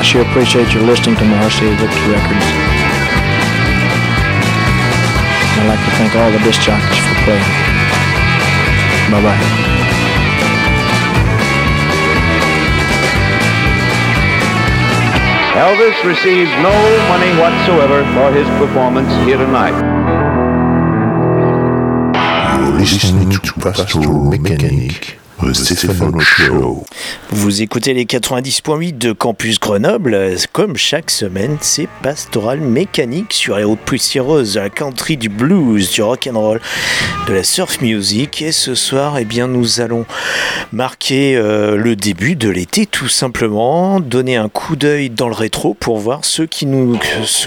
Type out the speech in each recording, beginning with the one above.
I sure appreciate your listening to Marcy Records. I'd like to thank all the disc jockeys for playing. Bye bye. Elvis receives no money whatsoever for his performance here tonight. You're listening to Pastoral Mechanic. Vous écoutez les 90.8 de Campus Grenoble. Comme chaque semaine, c'est pastoral mécanique sur les routes poussiéreuses, de la country, du blues, du rock and roll, de la surf music. Et ce soir, eh bien, nous allons marquer euh, le début de l'été, tout simplement, donner un coup d'œil dans le rétro pour voir ceux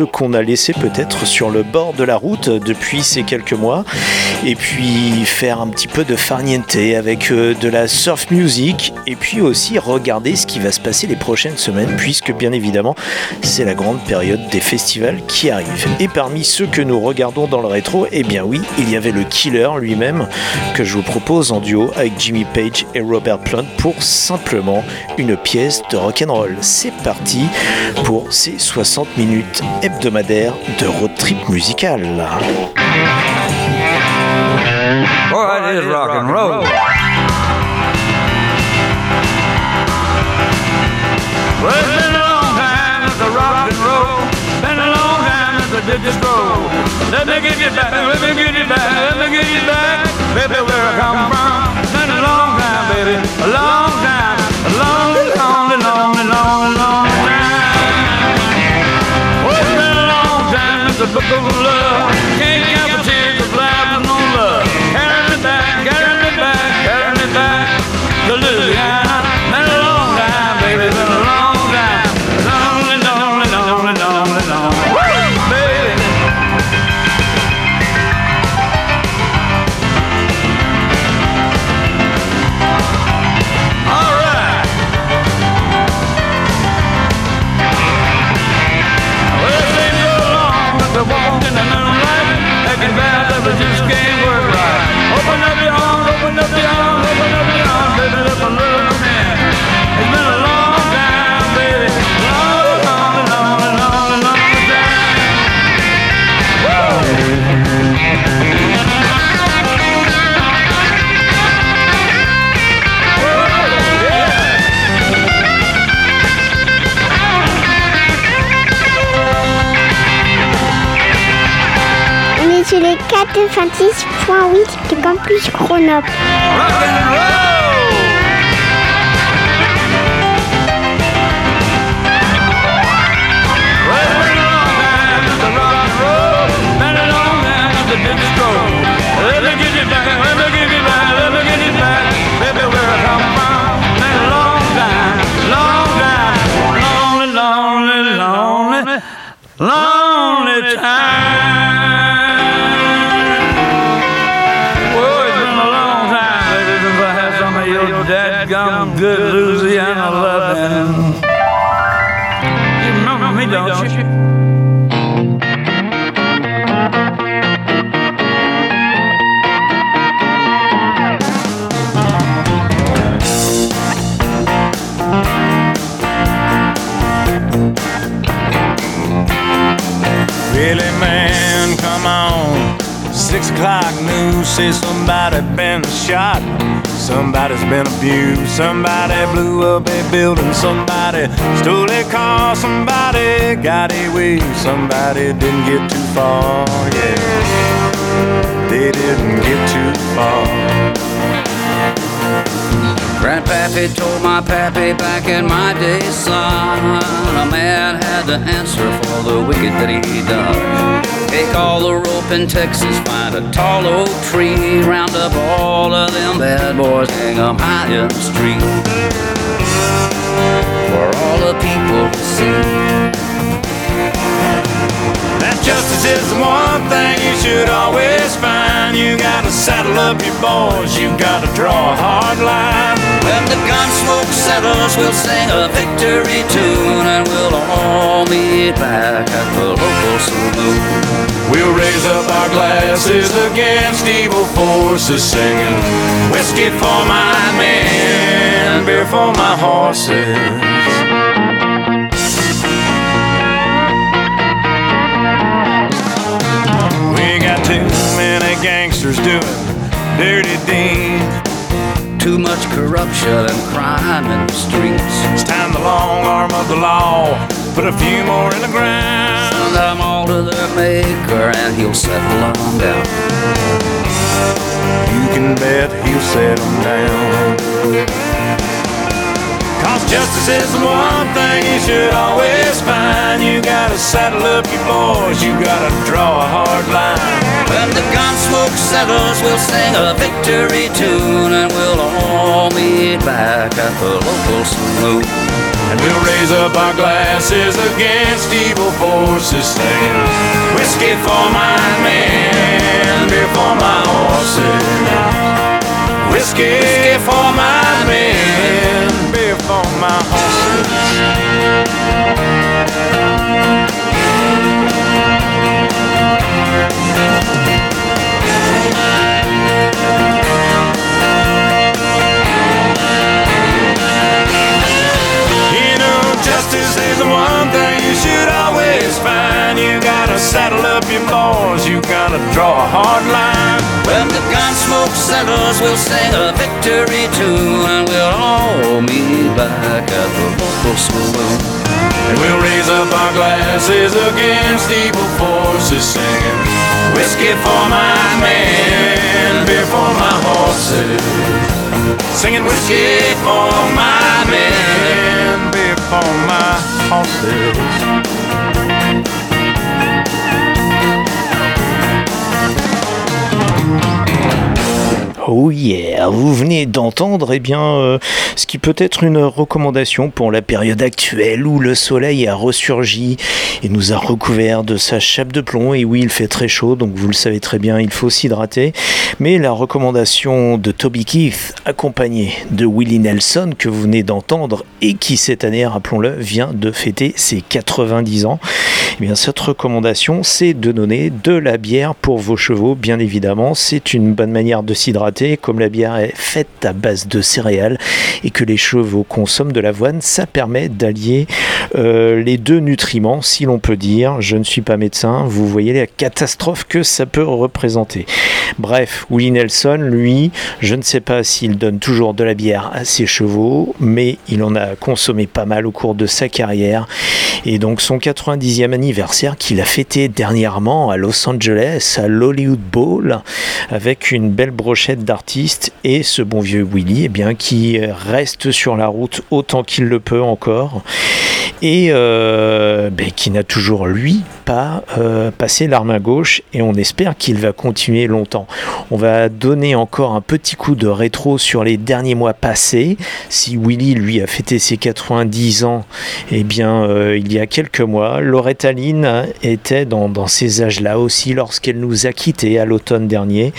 qu'on a laissés peut-être sur le bord de la route depuis ces quelques mois, et puis faire un petit peu de farniente avec euh, de la surf music et puis aussi regarder ce qui va se passer les prochaines semaines puisque bien évidemment c'est la grande période des festivals qui arrive. Et parmi ceux que nous regardons dans le rétro, eh bien oui, il y avait le Killer lui-même que je vous propose en duo avec Jimmy Page et Robert Plant pour simplement une pièce de rock'n'roll. C'est parti pour ces 60 minutes hebdomadaires de road trip musical. Roll. Did this roll. Let me get you back, let me get you back, let me get you back, baby, where I come from. Been a long time, baby, a long time, a long, long, long, long, long time. Well, it's been a long time since the book of love. 426.8 de Campus Grenoble. Say somebody been shot, somebody's been abused, somebody blew up a building, somebody stole a car, somebody got away, somebody didn't get too far. Yeah, they didn't get too far. Grandpappy told my pappy back in my day, son, a man had to answer for the wicked that he done. Take all the rope in Texas, find a tall oak tree, round up all of them bad boys, hang 'em high in the street. For all the people to see. Justice is the one thing you should always find. You gotta saddle up your boys, you gotta draw a hard line. When the gun smoke settles, we'll sing a victory tune and we'll all meet back at the local saloon. We'll raise up our glasses against evil forces, singing whiskey for my men, beer for my horses. Doing dirty deeds. Too much corruption and crime in the streets. It's time the long arm of the law put a few more in the ground. Send them all to their maker and he'll settle them down. You can bet he'll set them down. Cause justice is the one thing you should always find. You gotta saddle up your boys, you gotta draw a hard line. When the gun smoke settles, we'll sing a victory tune and we'll all meet back at the local saloon. And we'll raise up our glasses against evil forces, singing whiskey for my men, beer for my horses. Whiskey for my men, my horses. Justice is the one thing you should always find. You gotta saddle up your boys, you gotta draw a hard line. When the gun smoke settles, we'll sing a victory tune and we'll all meet back at the local saloon. And we'll raise up our glasses against evil forces, singing whiskey for my men, beer for my horses. Singing whiskey for my men, beer for my horses. Oh yeah, vous venez d'entendre eh bien euh, ce qui peut être une recommandation pour la période actuelle où le soleil a ressurgi et nous a recouvert de sa chape de plomb. Et oui, il fait très chaud, donc vous le savez très bien, il faut s'hydrater. Mais la recommandation de Toby Keith, accompagné de Willie Nelson que vous venez d'entendre et qui cette année, rappelons-le, vient de fêter ses 90 ans. Eh bien, cette recommandation, c'est de donner de la bière pour vos chevaux, bien évidemment. C'est une bonne manière de s'hydrater. Comme la bière est faite à base de céréales et que les chevaux consomment de l'avoine, ça permet d'allier euh, les deux nutriments, si l'on peut dire. Je ne suis pas médecin, vous voyez la catastrophe que ça peut représenter. Bref, Willie Nelson, lui, je ne sais pas s'il donne toujours de la bière à ses chevaux, mais il en a consommé pas mal au cours de sa carrière. Et donc son 90e anniversaire qu'il a fêté dernièrement à Los Angeles, à l'Hollywood Bowl, avec une belle brochette d'artistes et ce bon vieux Willy eh bien, qui reste sur la route autant qu'il le peut encore et euh, ben, qui n'a toujours lui pas euh, passé l'arme à gauche et on espère qu'il va continuer longtemps. On va donner encore un petit coup de rétro sur les derniers mois passés. Si Willy lui a fêté ses 90 ans, eh bien euh, il y a quelques mois, Loretta Lynn était dans, ces âges-là aussi lorsqu'elle nous a quittés à l'automne dernier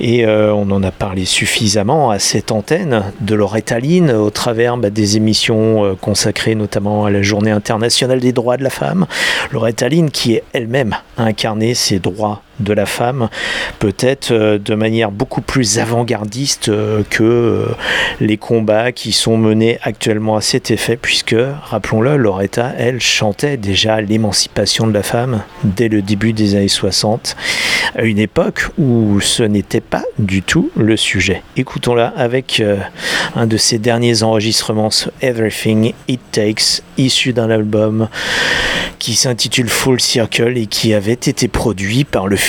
et euh, on en a parlé suffisamment à cette antenne de Loretta Lynn au travers bah, des émissions consacrées notamment à la journée internationale des droits de la femme. Loretta Lynn qui est elle-même a incarné ces droits de la femme, peut-être euh, de manière beaucoup plus avant-gardiste euh, que euh, les combats qui sont menés actuellement à cet effet, puisque, rappelons-le, Loretta, elle, chantait déjà l'émancipation de la femme dès le début des années 60, à une époque où ce n'était pas du tout le sujet. Écoutons-la avec un de ses derniers enregistrements, Everything It Takes, issu d'un album qui s'intitule Full Circle et qui avait été produit par le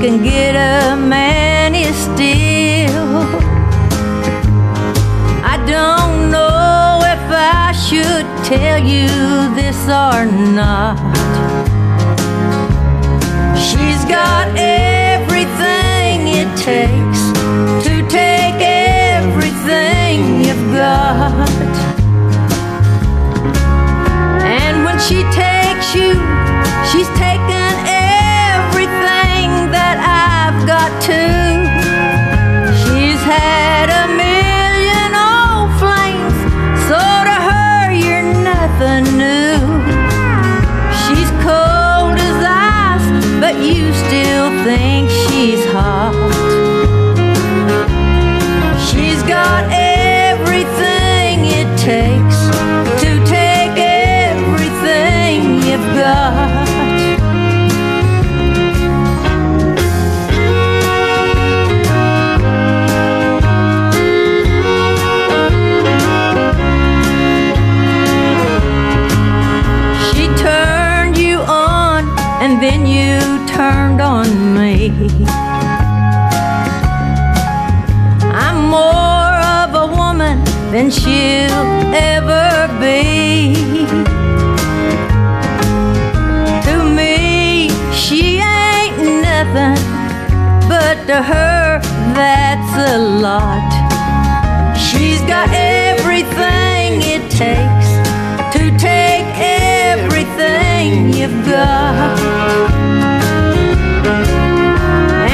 can get a man is still. I don't know if I should tell you this or not. She's got everything it takes.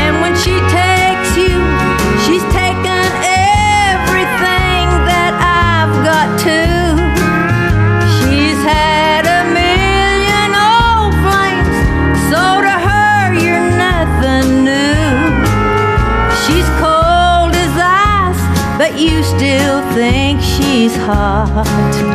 And when she takes you, she's taken everything that I've got too. She's had a million old flames, so to her you're nothing new. She's cold as ice, but you still think she's hot.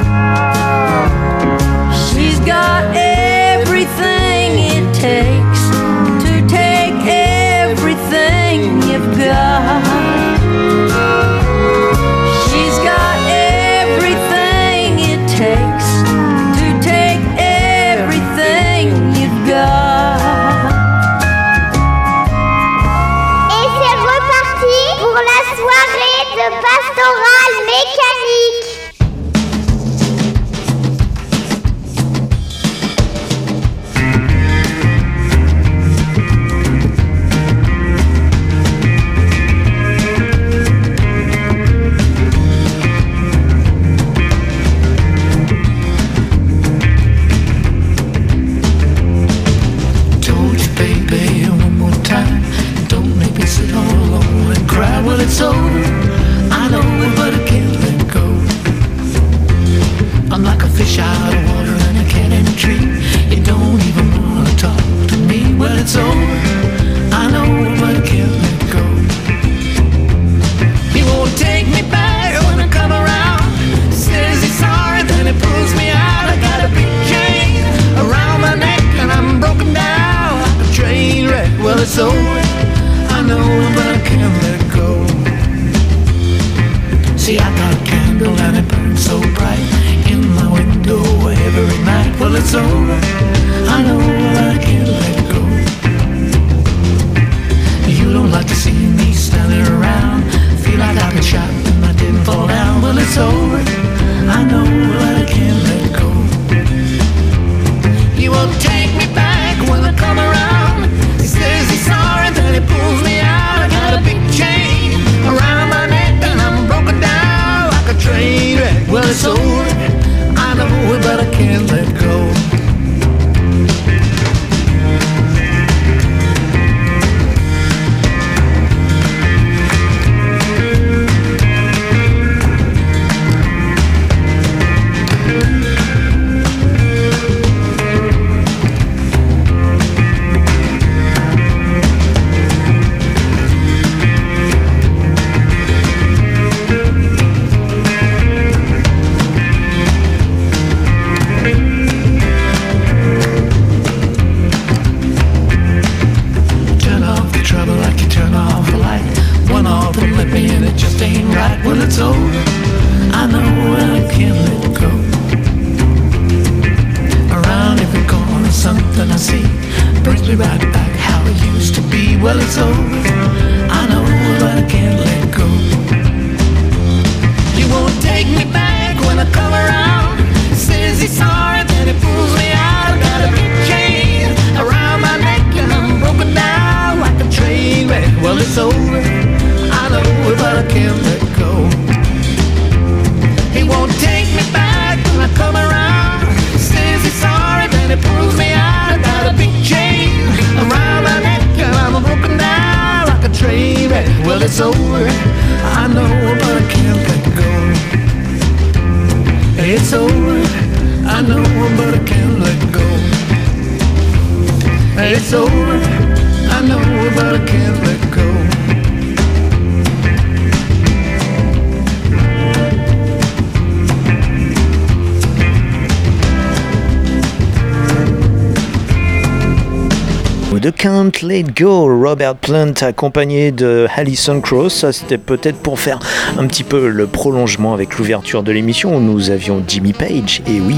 De Can't Let Go, Robert Plant accompagné de Alison Cross. Ça, c'était peut-être pour faire un petit peu le prolongement avec l'ouverture de l'émission où nous avions Jimmy Page, et oui,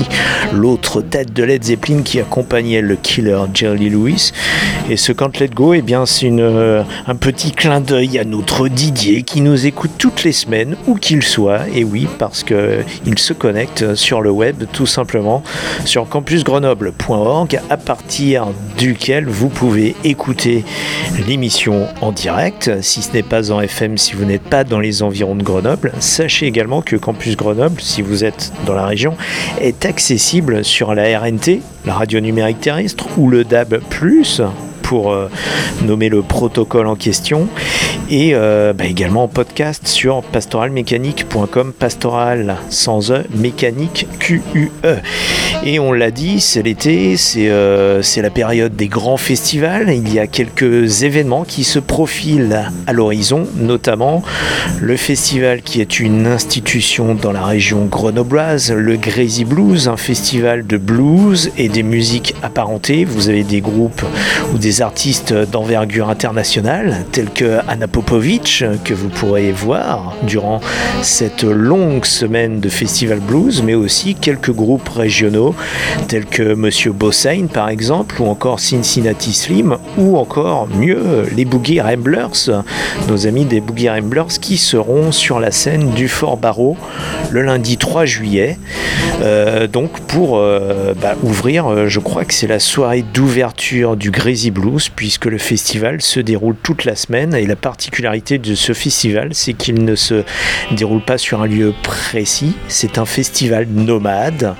l'autre tête de Led Zeppelin qui accompagnait le killer Jerry Lewis. Et ce Can't Let Go, eh bien, c'est une, un petit clin d'œil à notre Didier qui nous écoute toutes les semaines, où qu'il soit, et oui, parce qu'il se connecte sur le web tout simplement sur campusgrenoble.org à partir duquel vous pouvez écouter l'émission en direct, si ce n'est pas en FM, si vous n'êtes pas dans les environs de Grenoble. Sachez également que Campus Grenoble, si vous êtes dans la région, est accessible sur la RNT, la radio numérique terrestre, ou le DAB+, pour euh, nommer le protocole en question. Et euh, bah, également en podcast sur pastoralmécanique.com pastoral sans e mécanique Q U E. Et on l'a dit c'est l'été c'est euh, c'est la période des grands festivals. Il y a quelques événements qui se profilent à l'horizon notamment le festival qui est une institution dans la région grenobloise le Crazy Blues un festival de blues et des musiques apparentées. Vous avez des groupes ou des artistes d'envergure internationale tels que Anna Popovic que vous pourrez voir durant cette longue semaine de festival blues mais aussi quelques groupes régionaux tels que Monsieur Bossain par exemple ou encore Cincinnati Slim ou encore mieux les Boogie Ramblers nos amis des Boogie Ramblers qui seront sur la scène du Fort Barreau le lundi 3 juillet. Euh, donc pour euh, bah, ouvrir euh, je crois que c'est la soirée d'ouverture du Crazy Blues puisque le festival se déroule toute la semaine et la particularité de ce festival c'est qu'il ne se déroule pas sur un lieu précis, c'est un festival nomade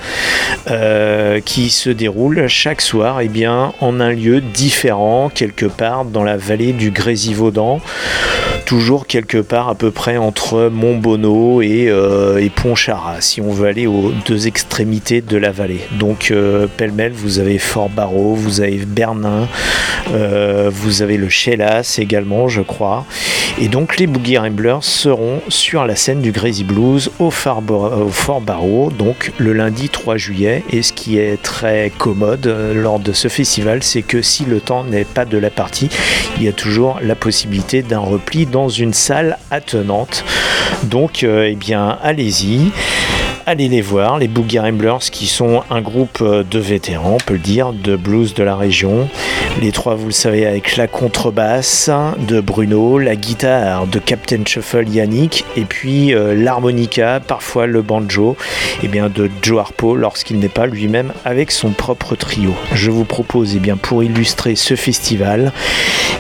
euh, qui se déroule chaque soir et eh bien, en un lieu différent quelque part dans la vallée du Grésivaudan toujours quelque part à peu près entre Montbonneau et, euh, et Pontcharrat si on veut aller aux deux extrémités de la vallée donc euh, pêle-mêle vous avez Fort Barreau, vous avez Bernin euh, vous avez le Chelas également, je crois. Et donc les Boogie Ramblers seront sur la scène du Crazy Blues au, Fort Barreau, donc le lundi 3 juillet. Et ce qui est très commode euh, lors de ce festival, c'est que si le temps n'est pas de la partie, il y a toujours la possibilité d'un repli dans une salle attenante. Donc, euh, eh bien, allez-y allez les voir, les Boogie Ramblers qui sont un groupe de vétérans, on peut le dire, de blues de la région. Les trois, vous le savez, avec la contrebasse de Bruno, la guitare de Captain Shuffle Yannick, et puis euh, l'harmonica, parfois le banjo, et eh bien de Joe Harpo lorsqu'il n'est pas lui-même avec son propre trio. Je vous propose, et eh bien pour illustrer ce festival,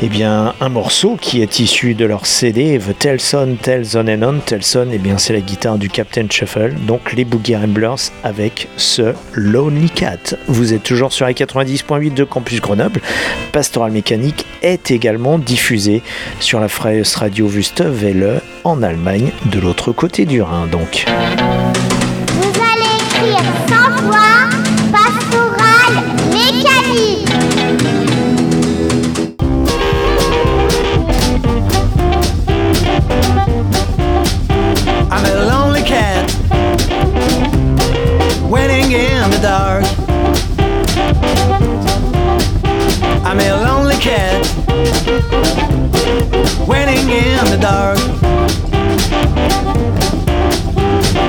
et eh bien un morceau qui est issu de leur CD The Telson, Telson and On. Telson, et bien c'est la guitare du Captain Shuffle, les Boogie Ramblers avec ce Lonely Cat. Vous êtes toujours sur les 90.8 de Campus Grenoble. Pastoral Mécanique est également diffusé sur la Freies Radio Welle en Allemagne, de l'autre côté du Rhin donc. I'm a lonely cat waiting in the dark.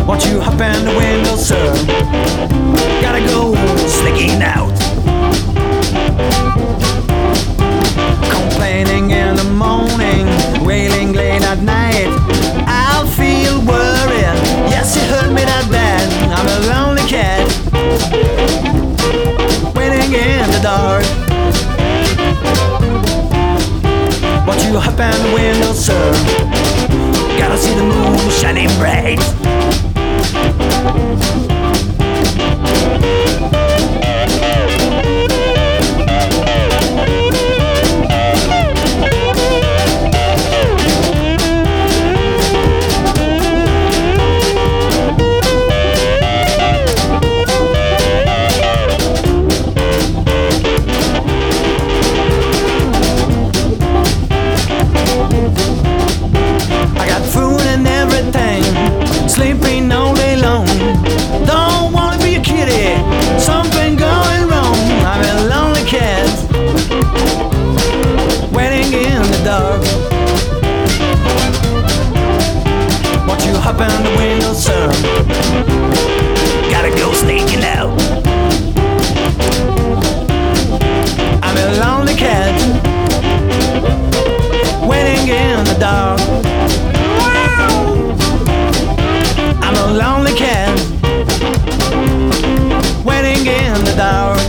Won't you hop in the window, sir? Gotta go, sneaky now. up in the window, sir. Gotta see the moon shining bright. Hop on the window, sir? Gotta go sneaking out. I'm a lonely cat, waiting in the dark. I'm a lonely cat waiting in the dark.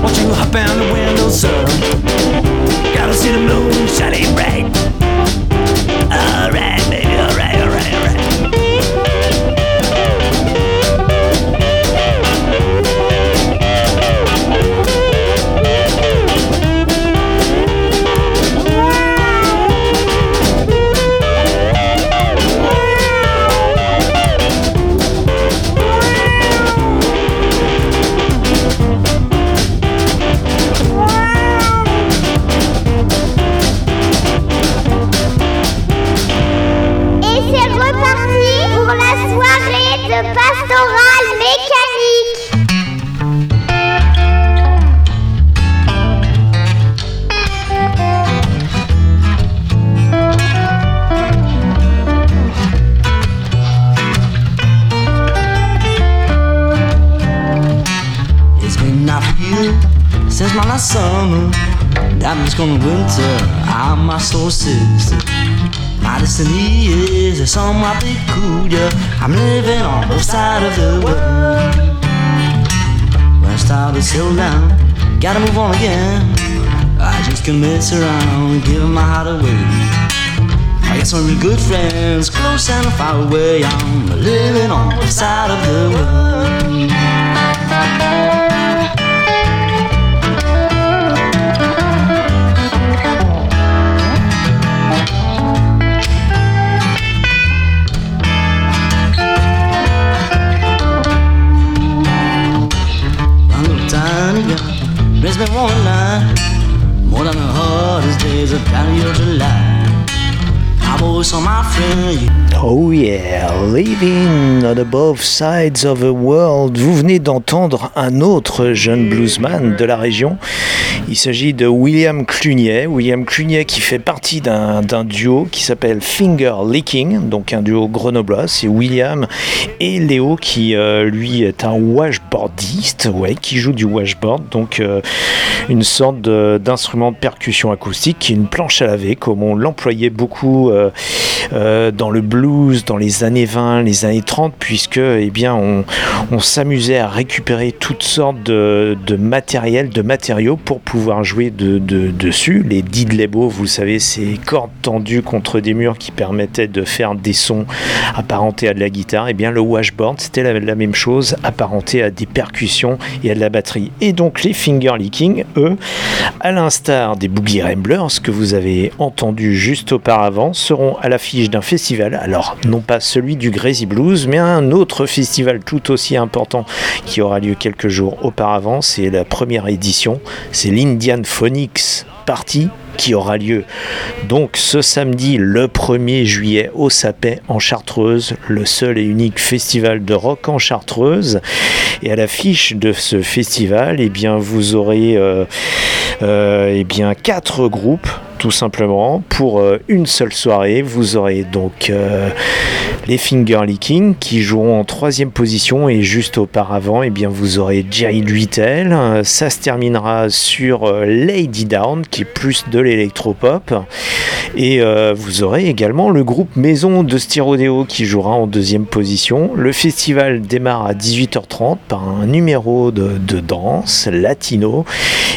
Won't you hop out the window, sir? Gotta see the moon shining bright. I can't mess around, giving my heart away. I got some real good friends, close and far away. I'm living on both sides of the world. Me one night the Father's days of a time to. Oh yeah, Living on the Both Sides of the World. Vous venez d'entendre un autre jeune bluesman de la région. Il s'agit de William Clunier. William Clunier qui fait partie d'un duo qui s'appelle Finger Licking, donc un duo grenoblois. C'est William et Léo qui, euh, lui, est un washboardiste, ouais, qui joue du washboard, donc euh, une sorte d'instrument de percussion acoustique qui est une planche à laver, comme on l'employait beaucoup euh, dans le blues dans les années 20, les années 30, puisque eh bien, on, s'amusait à récupérer toutes sortes de, de matériel, de matériaux pour pouvoir jouer de, de- dessus. Les didlebo, vous savez, ces cordes tendues contre des murs qui permettaient de faire des sons apparentés à de la guitare. Et bien, le washboard, c'était la, même chose, apparenté à des percussions et à de la batterie. Et donc, les finger licking, eux, à l'instar des Boogie Ramblers que vous avez entendu juste auparavant, seront à l'affiche d'un festival. Alors, non pas celui du Crazy Blues, mais un autre festival tout aussi important qui aura lieu quelques jours auparavant. C'est la première édition. C'est l'Indian Phonics Party qui aura lieu donc ce samedi le 1er juillet au Sapet en Chartreuse, le seul et unique festival de rock en Chartreuse. Et à l'affiche de ce festival, eh bien, vous aurez euh, euh, eh bien, quatre groupes tout simplement pour euh, une seule soirée. Vous aurez donc euh, les Finger Licking qui joueront en troisième position et juste auparavant, eh bien, vous aurez Jerry Lyttel. Ça se terminera sur Lady Down qui est plus de l'électropop. Et euh, vous aurez également le groupe Maison de Styrodéo qui jouera en deuxième position. Le festival démarre à 18h30 par un numéro de, de danse latino.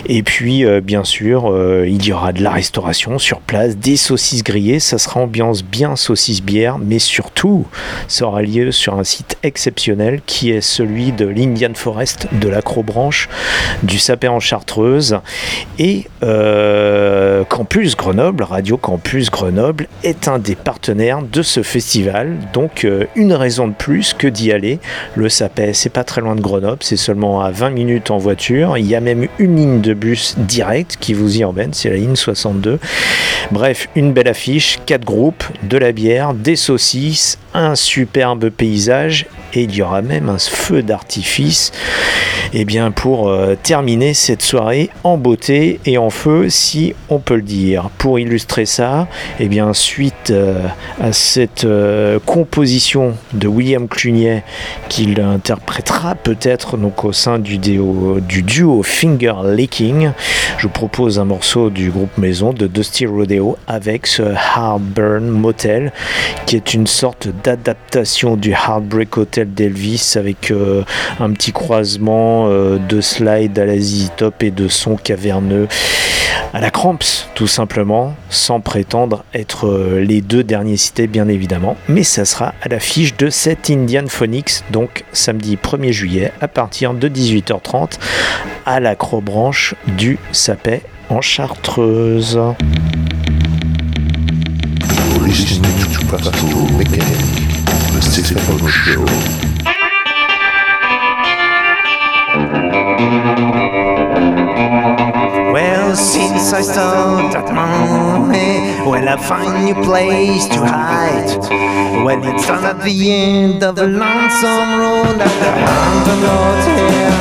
Et puis, euh, bien sûr, euh, il y aura de la restauration sur place, des saucisses grillées. Ça sera ambiance bien saucisse bière, mais surtout, ça aura lieu sur un site exceptionnel qui est celui de l'Indian Forest de l'Acrobranche du Sapin en Chartreuse. Et Campus Grenoble, Radio Campus Grenoble, est un des partenaires de ce festival. Donc, euh, une raison de plus que d'y aller. Le Sapin, c'est pas très loin de Grenoble, c'est seulement à 20 minutes en voiture. Il y a même une ligne de bus directe qui vous y emmène, c'est la ligne 62. Bref, une belle affiche, quatre groupes, de la bière, des saucisses, un superbe paysage et il y aura même un feu d'artifice et bien pour euh, terminer cette soirée en beauté et en feu si on peut le dire. Pour illustrer ça, et bien suite euh, à cette euh, composition de William Clunier qu'il interprétera peut-être donc au sein du, déo- du duo Finger Licking, je vous propose un morceau du groupe Maison de Dusty Rodeo avec ce Heartburn Motel qui est une sorte d'adaptation du Heartbreak Hotel d'Elvis avec euh, un petit croisement euh, de slide à la ZZ Top et de son caverneux à la Cramps tout simplement sans prétendre être euh, les deux derniers cités bien évidemment mais ça sera à l'affiche de cet Indian Phonics donc samedi 1er juillet à partir de 18h30 à l'acrobranche du Sapet en Chartreuse. The Show. Well, since I started money, well, I find new place to hide. Well, it's down at the end of the lonesome road at the Hampton Motel.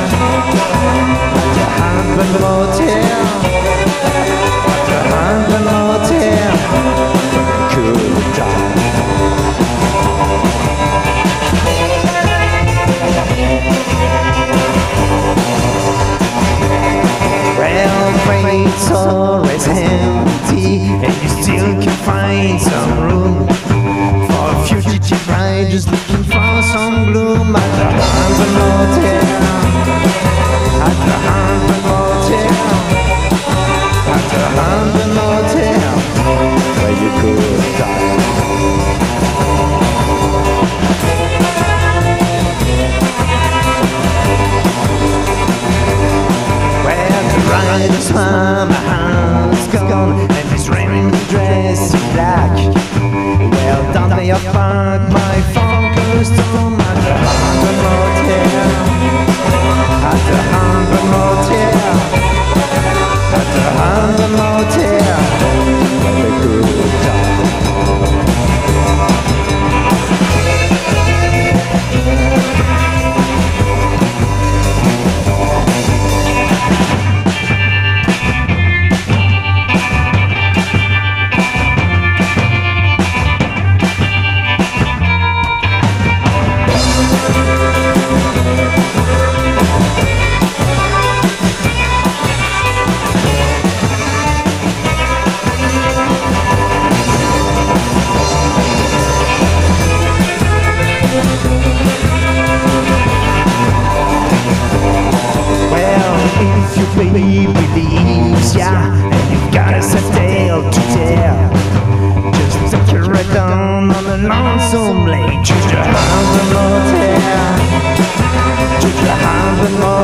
Down on the lonesome lane. Choose your Hampton Motel. Choose your.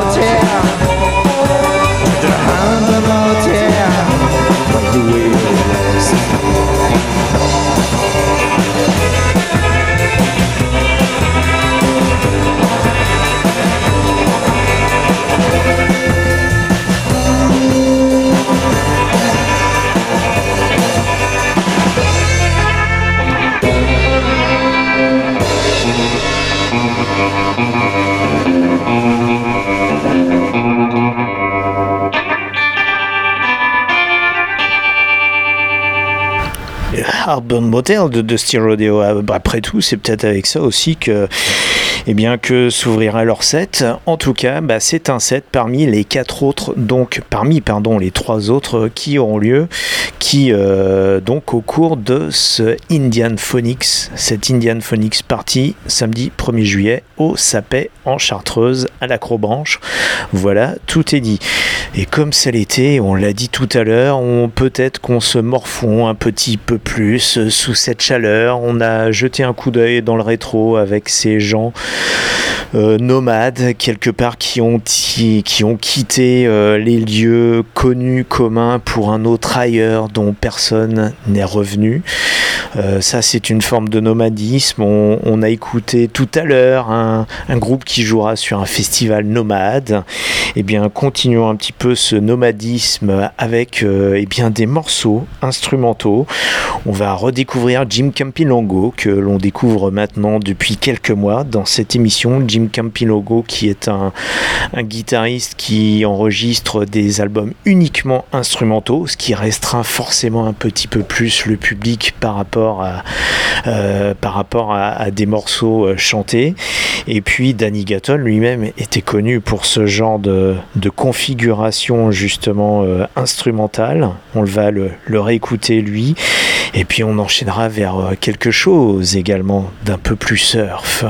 L'album Motel de Dusty Rodeo. Après tout, c'est peut-être avec ça aussi que, eh bien, que s'ouvrira leur set. En tout cas, bah, c'est un set parmi les quatre autres, donc parmi pardon les trois autres qui auront lieu, qui euh, donc au cours de ce Indian Phonics, cette Indian Phonics partie samedi 1er juillet au Sapet en Chartreuse à l'Acrobranche. Voilà, tout est dit. Et comme c'est l'été, on l'a dit tout à l'heure, peut-être qu'on se morfond un petit peu plus sous cette chaleur. On a jeté un coup d'œil dans le rétro avec ces gens euh, nomades quelque part qui ont, qui, ont quitté euh, les lieux connus communs pour un autre ailleurs dont personne n'est revenu. Euh, ça c'est une forme de nomadisme. On, a écouté tout à l'heure un, un groupe qui jouera sur un festival nomade. Eh bien continuons un petit peu ce nomadisme avec eh bien des morceaux instrumentaux. On va redécouvrir Jim Campilongo que l'on découvre maintenant depuis quelques mois dans cette émission. Jim Campilongo qui est un, guitariste qui enregistre des albums uniquement instrumentaux, ce qui restreint forcément un petit peu plus le public par rapport à, euh, par rapport à, des morceaux euh, chantés. Et puis Danny Gatton lui-même était connu pour ce genre de, configuration justement euh, instrumentale. On va le, réécouter lui. Et puis on enchaînera vers quelque chose également d'un peu plus surf.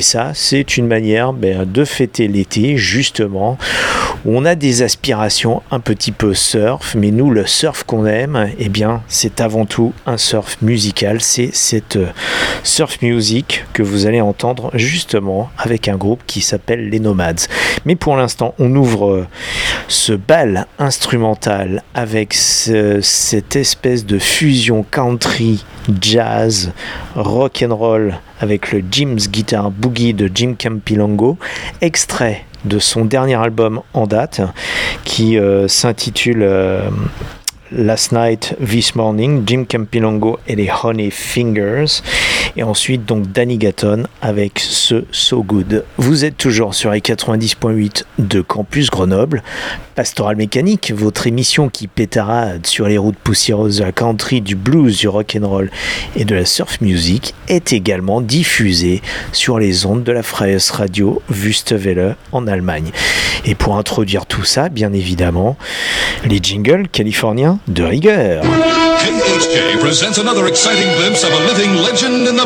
Ça, c'est une manière ben, de fêter l'été, justement. On a des aspirations un petit peu surf, mais nous, le surf qu'on aime, eh bien, c'est avant tout un surf musical. C'est cette euh, surf music que vous allez entendre justement avec un groupe qui s'appelle les Nomads. Mais pour l'instant, on ouvre euh, ce bal instrumental avec ce- cette espèce de fusion country, jazz, rock and roll avec le Jim's Guitar Boogie de Jim Campilongo, extrait de son dernier album en date qui euh, s'intitule euh, Last Night, This Morning, Jim Campilongo et les Honey Fingers. Et ensuite, donc, Danny Gatton avec ce So Good. Vous êtes toujours sur les 90.8 de Campus Grenoble. Pastoral Mécanique, votre émission qui pétarade sur les routes poussiéreuses de la country, du blues, du rock and roll et de la surf music, est également diffusée sur les ondes de la Freies Radio Wüstewelle en Allemagne. Et pour introduire tout ça, bien évidemment, les jingles californiens de rigueur. Presents another exciting glimpse of a living legend in the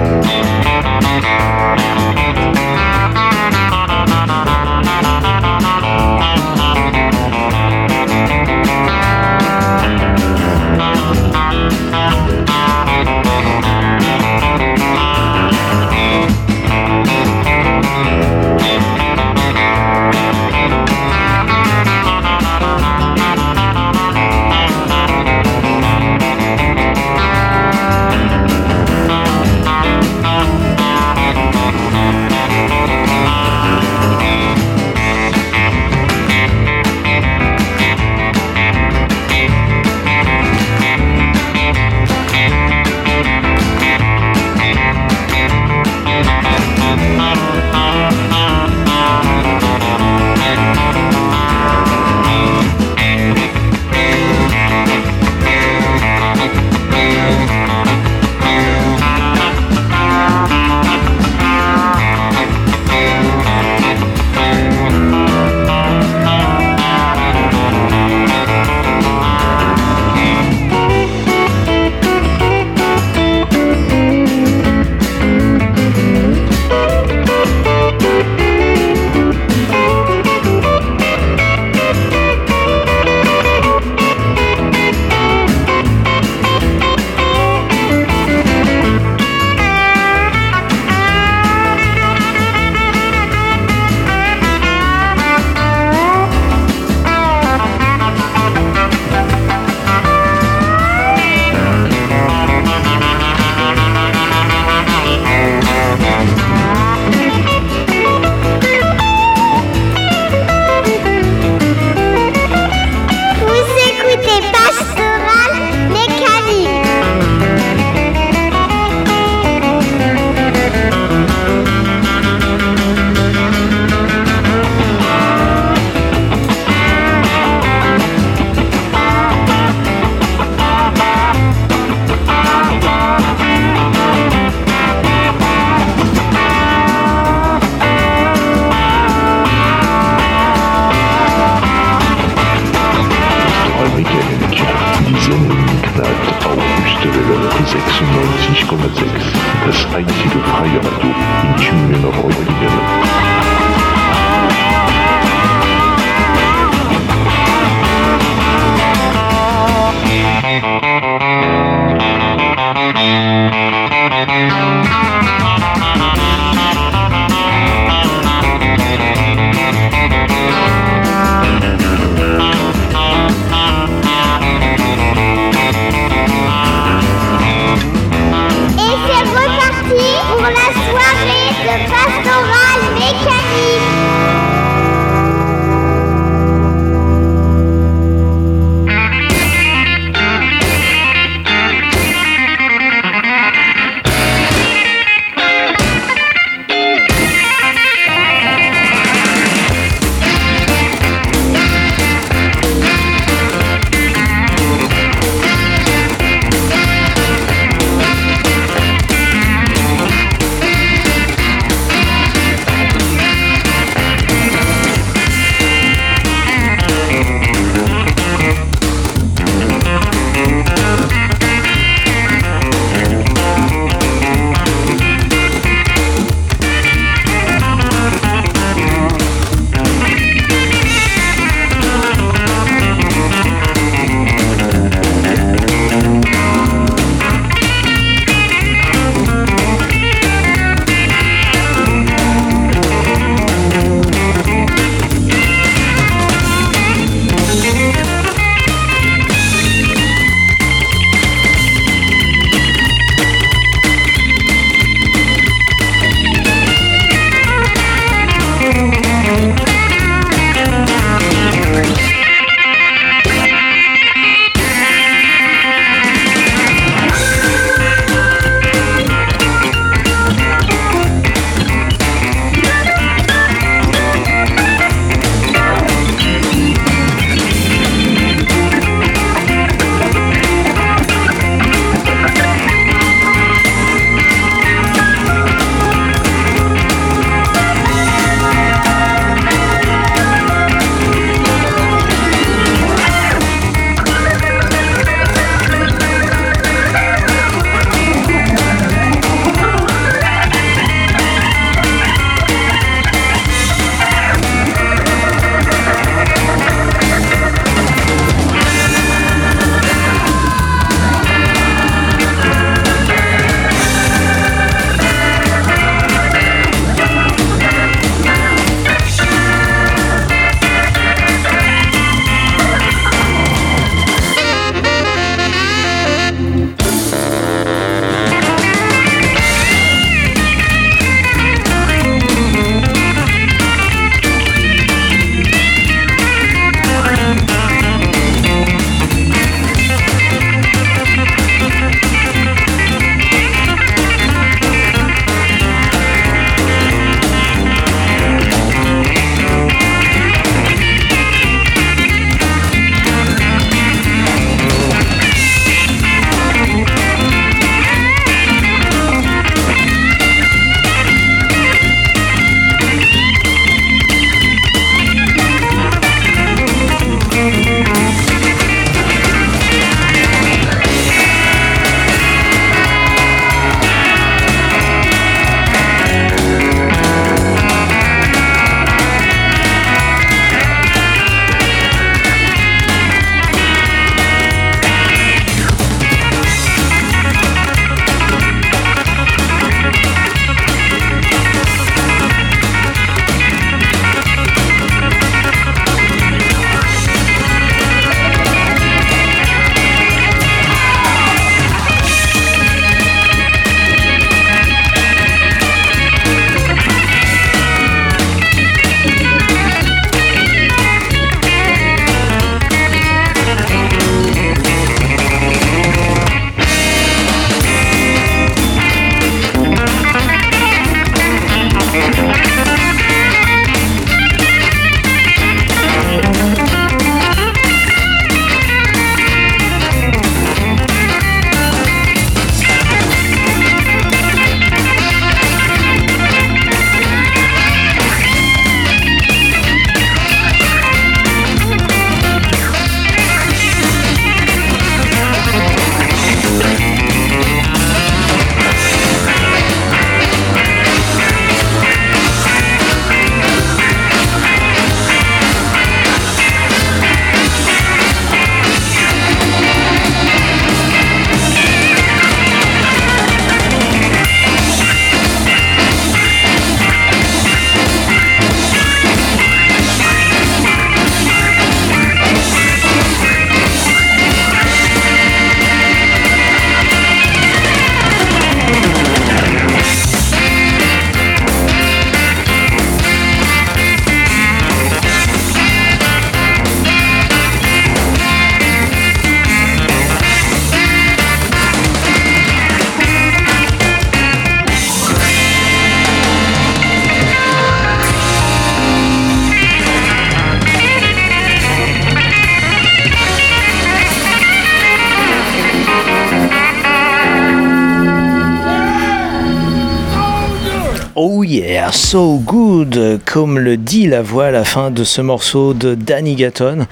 So good, comme le dit la voix à la fin de ce morceau de Danny Gatton.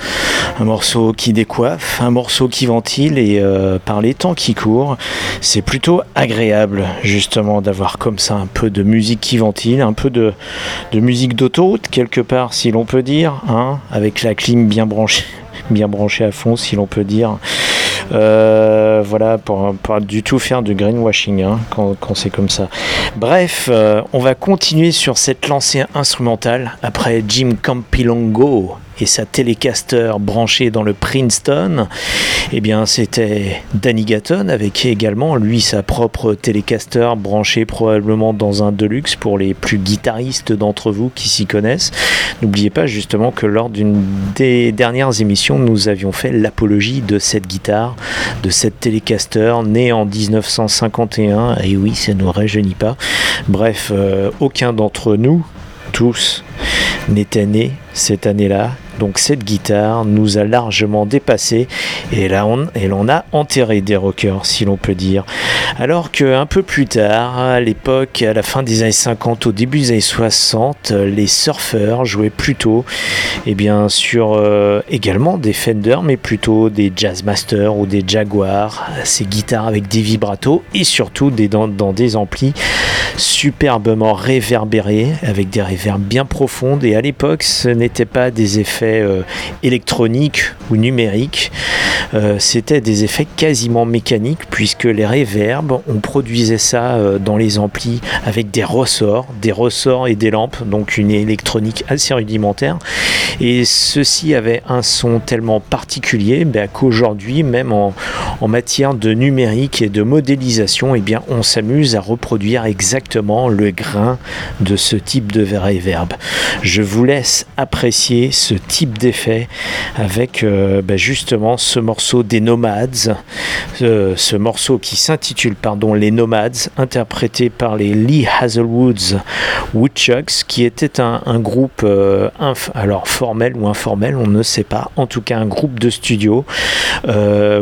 Un morceau qui décoiffe, un morceau qui ventile et euh, par les temps qui courent, c'est plutôt agréable justement d'avoir comme ça un peu de musique qui ventile, un peu de, musique d'autoroute quelque part si l'on peut dire, hein, avec la clim bien branchée à fond, si l'on peut dire. Euh, voilà, pour pas du tout faire du greenwashing hein, quand, c'est comme ça. Bref, euh, on va continuer sur cette lancée instrumentale après Jim Campilongo et sa télécaster branchée dans le Princeton, eh bien c'était Danny Gatton avec également lui sa propre télécaster branchée probablement dans un Deluxe pour les plus guitaristes d'entre vous qui s'y connaissent. N'oubliez pas justement que lors d'une des dernières émissions, nous avions fait l'apologie de cette guitare, de cette télécaster née en 1951. Et oui, ça ne nous rajeunit pas. Bref, euh, aucun d'entre nous, tous, n'était né cette année-là. Donc cette guitare nous a largement dépassé et là on, et l'on a enterré des rockers si l'on peut dire. Alors que un peu plus tard, à l'époque, à la fin des années 50, au début des années 60, les surfeurs jouaient plutôt et bien sur euh, également des Fender mais plutôt des Jazzmaster ou des Jaguar, ces guitares avec des vibratos et surtout des, dans, dans des amplis superbement réverbérés avec des réverbes bien et à l'époque ce n'était pas des effets euh, électroniques ou numériques, euh, c'était des effets quasiment mécaniques puisque les réverbes, on produisait ça euh, dans les amplis avec des ressorts, des ressorts et des lampes, donc une électronique assez rudimentaire. Et ceci avait un son tellement particulier ben, qu'aujourd'hui, même en, matière de numérique et de modélisation, eh on s'amuse à reproduire exactement le grain de ce type de réverb. Je vous laisse apprécier ce type d'effet avec euh, ben, justement ce morceau des Nomads, euh, ce morceau qui s'intitule pardon Les Nomads, interprété par les Lee Hazelwoods Woodchucks, qui était un, groupe euh, alors formel ou informel, on ne sait pas, en tout cas un groupe de studio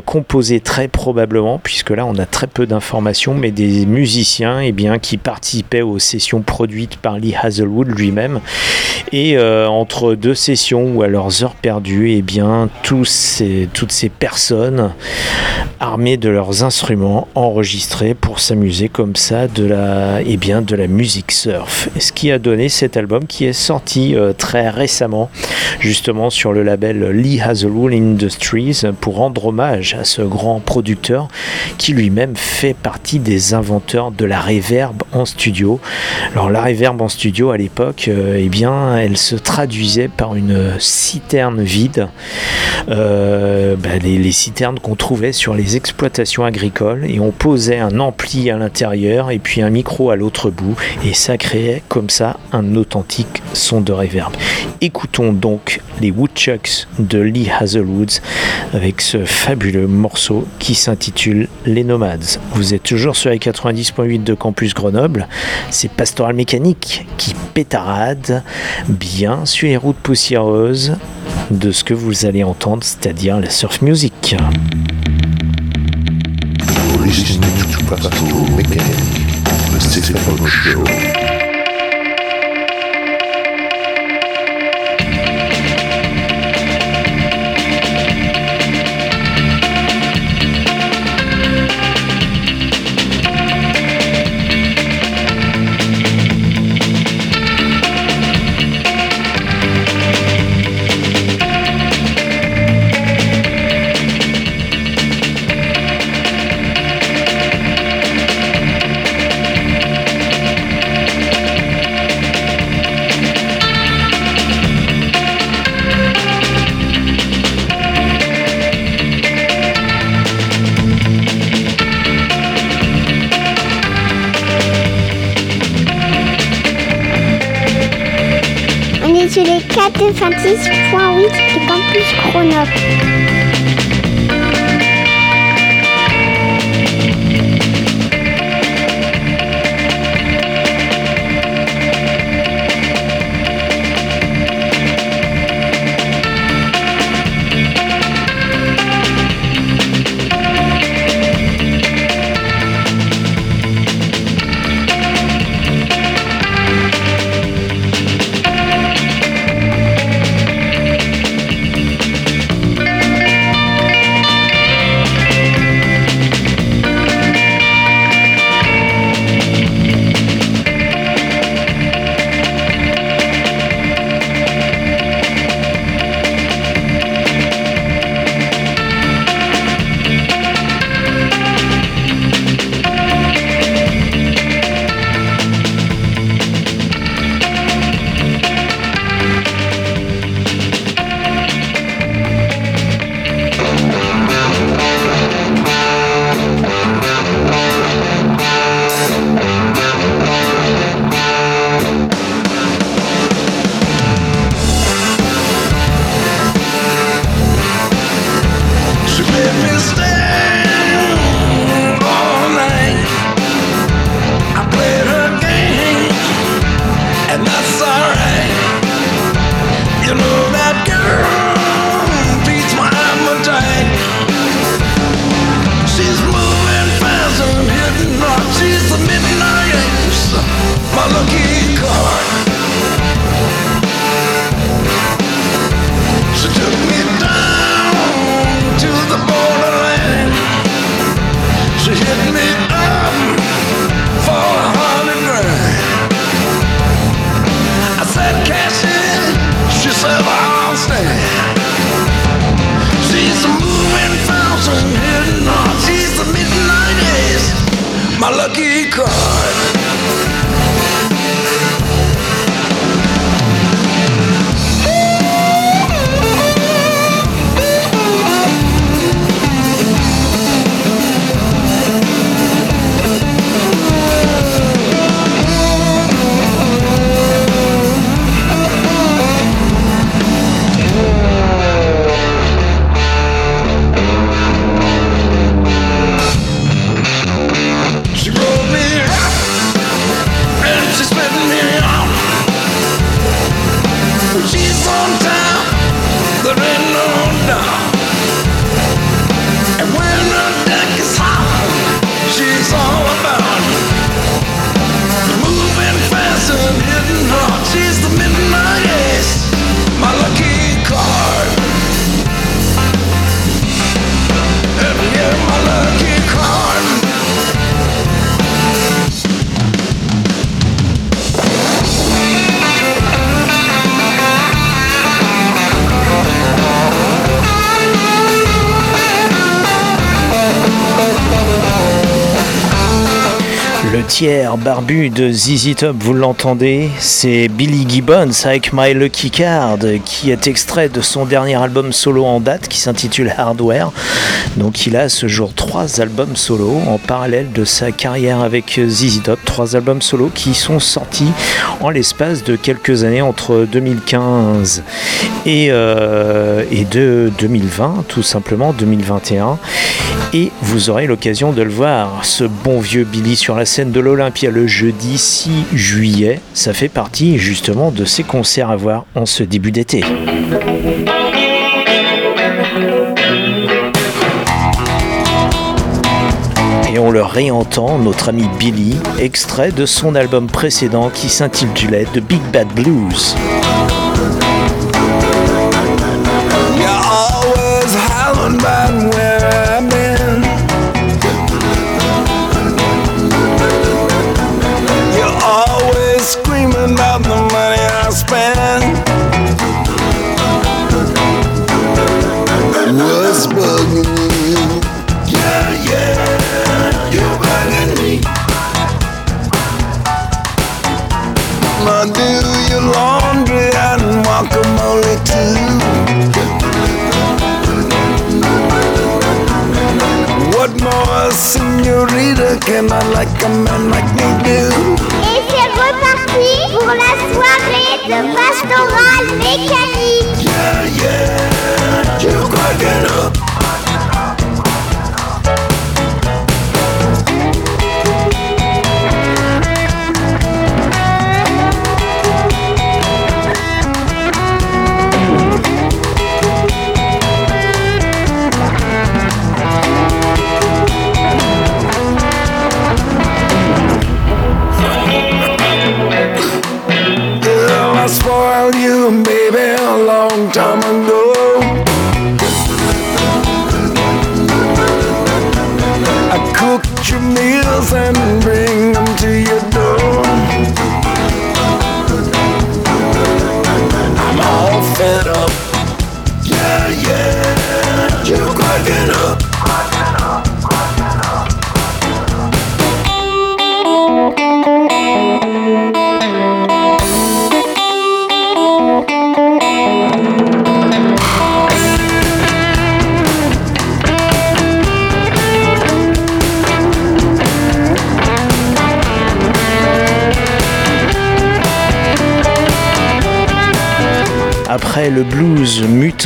composé très probablement, puisque là on a très peu d'informations, mais des musiciens eh qui participaient aux sessions produites par Lee Hazelwood lui-même. Et euh, entre deux sessions ou à leurs heures perdues, eh bien, tous ces, toutes ces personnes armées de leurs instruments enregistrés pour s'amuser comme ça de la, eh bien, de la musique surf. Et ce qui a donné cet album qui est sorti euh, très récemment, justement sur le label Lee Hazelwood Industries, pour rendre hommage à ce grand producteur qui lui-même fait partie des inventeurs de la reverb en studio. Alors la reverb en studio à l'époque, euh, eh elle se traduisait par une citerne vide, euh, bah, les, citernes qu'on trouvait sur les exploitations agricoles, et on posait un ampli à l'intérieur et puis un micro à l'autre bout, et ça créait comme ça un authentique son de reverb. Écoutons donc les Woodchucks de Lee Hazelwoods avec ce fabuleux morceau qui s'intitule Les Nomads. Vous êtes toujours sur les 90.8 de Campus Grenoble, c'est Pastoral Mécanique qui pétarade bien sur les routes poussiéreuses de ce que vous allez entendre, c'est-à-dire la surf music. 4 26.8 de campus Chronop. my lucky card. Poussière barbu de ZZ Top, vous l'entendez C'est Billy Gibbons avec My Lucky Card qui est extrait de son dernier album solo en date qui s'intitule Hardware. Donc il a ce jour trois albums solo en parallèle de sa carrière avec ZZ Top, trois albums solo qui sont sortis en l'espace de quelques années entre 2015 et, euh, et de 2020, tout simplement 2021. Et vous aurez l'occasion de le voir, ce bon vieux Billy sur la scène de l'Olympia le jeudi 6 juillet. Ça fait partie justement de ces concerts à voir en ce début d'été. Et on le réentend, notre ami Billy, extrait de son album précédent qui s'intitulait The Big Bad Blues. Senorita, can like a man like me do? Et c'est reparti pour la soirée de pastoral mécanique. Yeah, yeah, you're cracking up.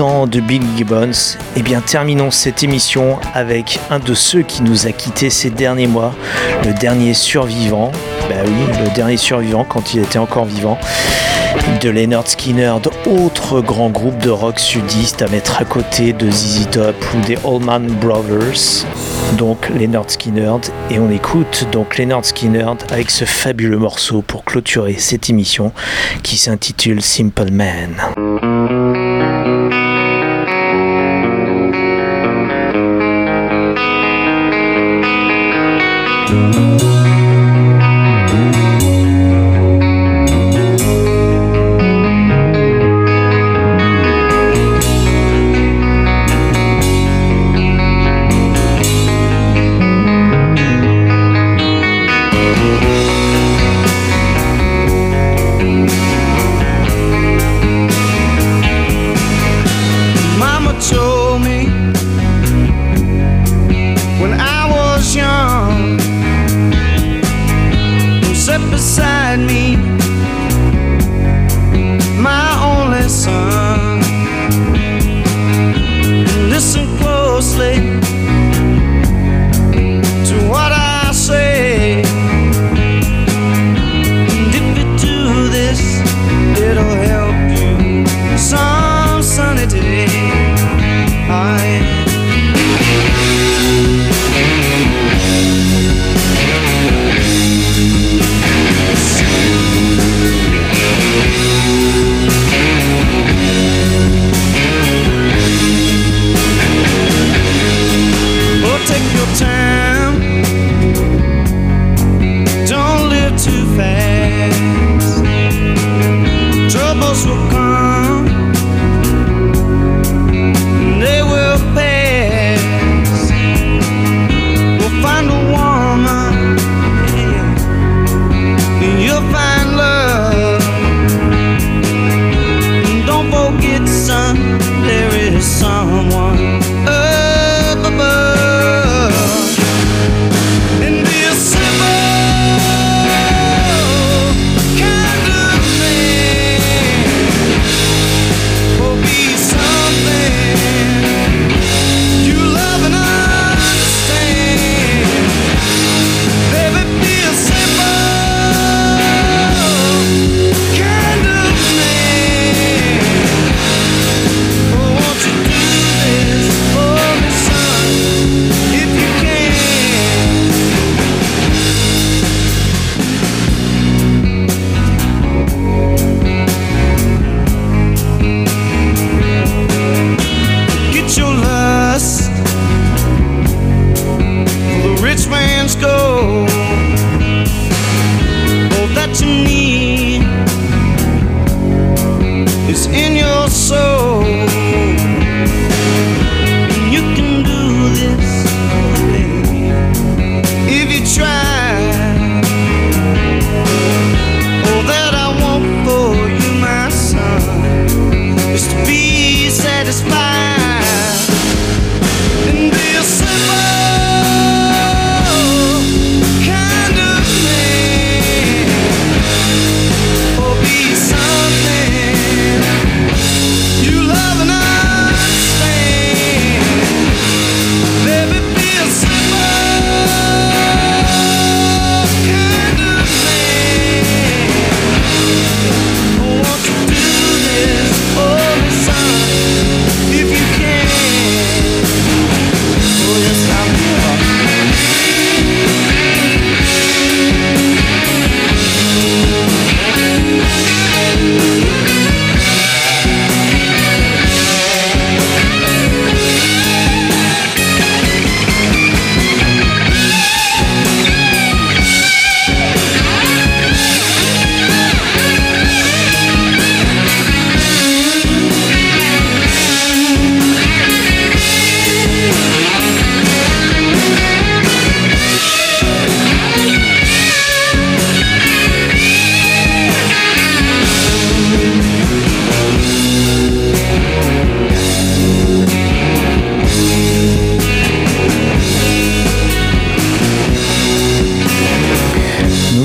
De Bill Gibbons, eh bien terminons cette émission avec un de ceux qui nous a quittés ces derniers mois, le dernier survivant, bah oui, le dernier survivant quand il était encore vivant, de Leonard Skinner, autre grand groupe de rock sudiste à mettre à côté de ZZ Top ou des Allman Brothers. Donc Leonard Skinner. Et on écoute donc Leonard Skinner avec ce fabuleux morceau pour clôturer cette émission qui s'intitule Simple Man.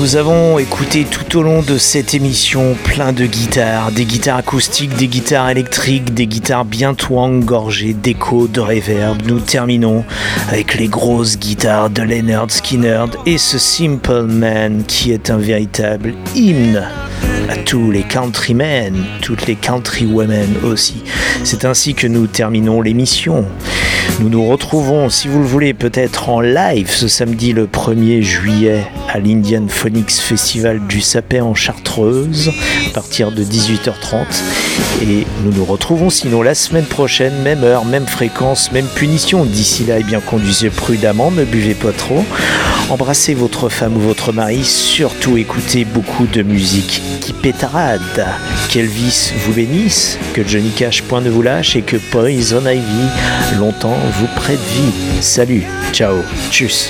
Nous avons écouté tout au long de cette émission plein de guitares, des guitares acoustiques, des guitares électriques, des guitares bien twang gorgées d'écho, de reverb. Nous terminons avec les grosses guitares de Leonard Skinner et ce Simple Man qui est un véritable hymne à tous les countrymen, toutes les countrywomen aussi. C'est ainsi que nous terminons l'émission. Nous nous retrouvons, si vous le voulez, peut-être en live ce samedi le 1er juillet à l'Indian Phonics Festival du Sapet en Chartreuse à partir de 18h30. Et nous nous retrouvons sinon la semaine prochaine, même heure, même fréquence, même punition. D'ici là, eh bien, conduisez prudemment, ne buvez pas trop. Embrassez votre femme ou votre mari, surtout écoutez beaucoup de musique qui pétarade. Qu'Elvis vous bénisse, que Johnny Cash point ne vous lâche et que Poison Ivy longtemps vous prête vie. Salut, ciao, tchuss.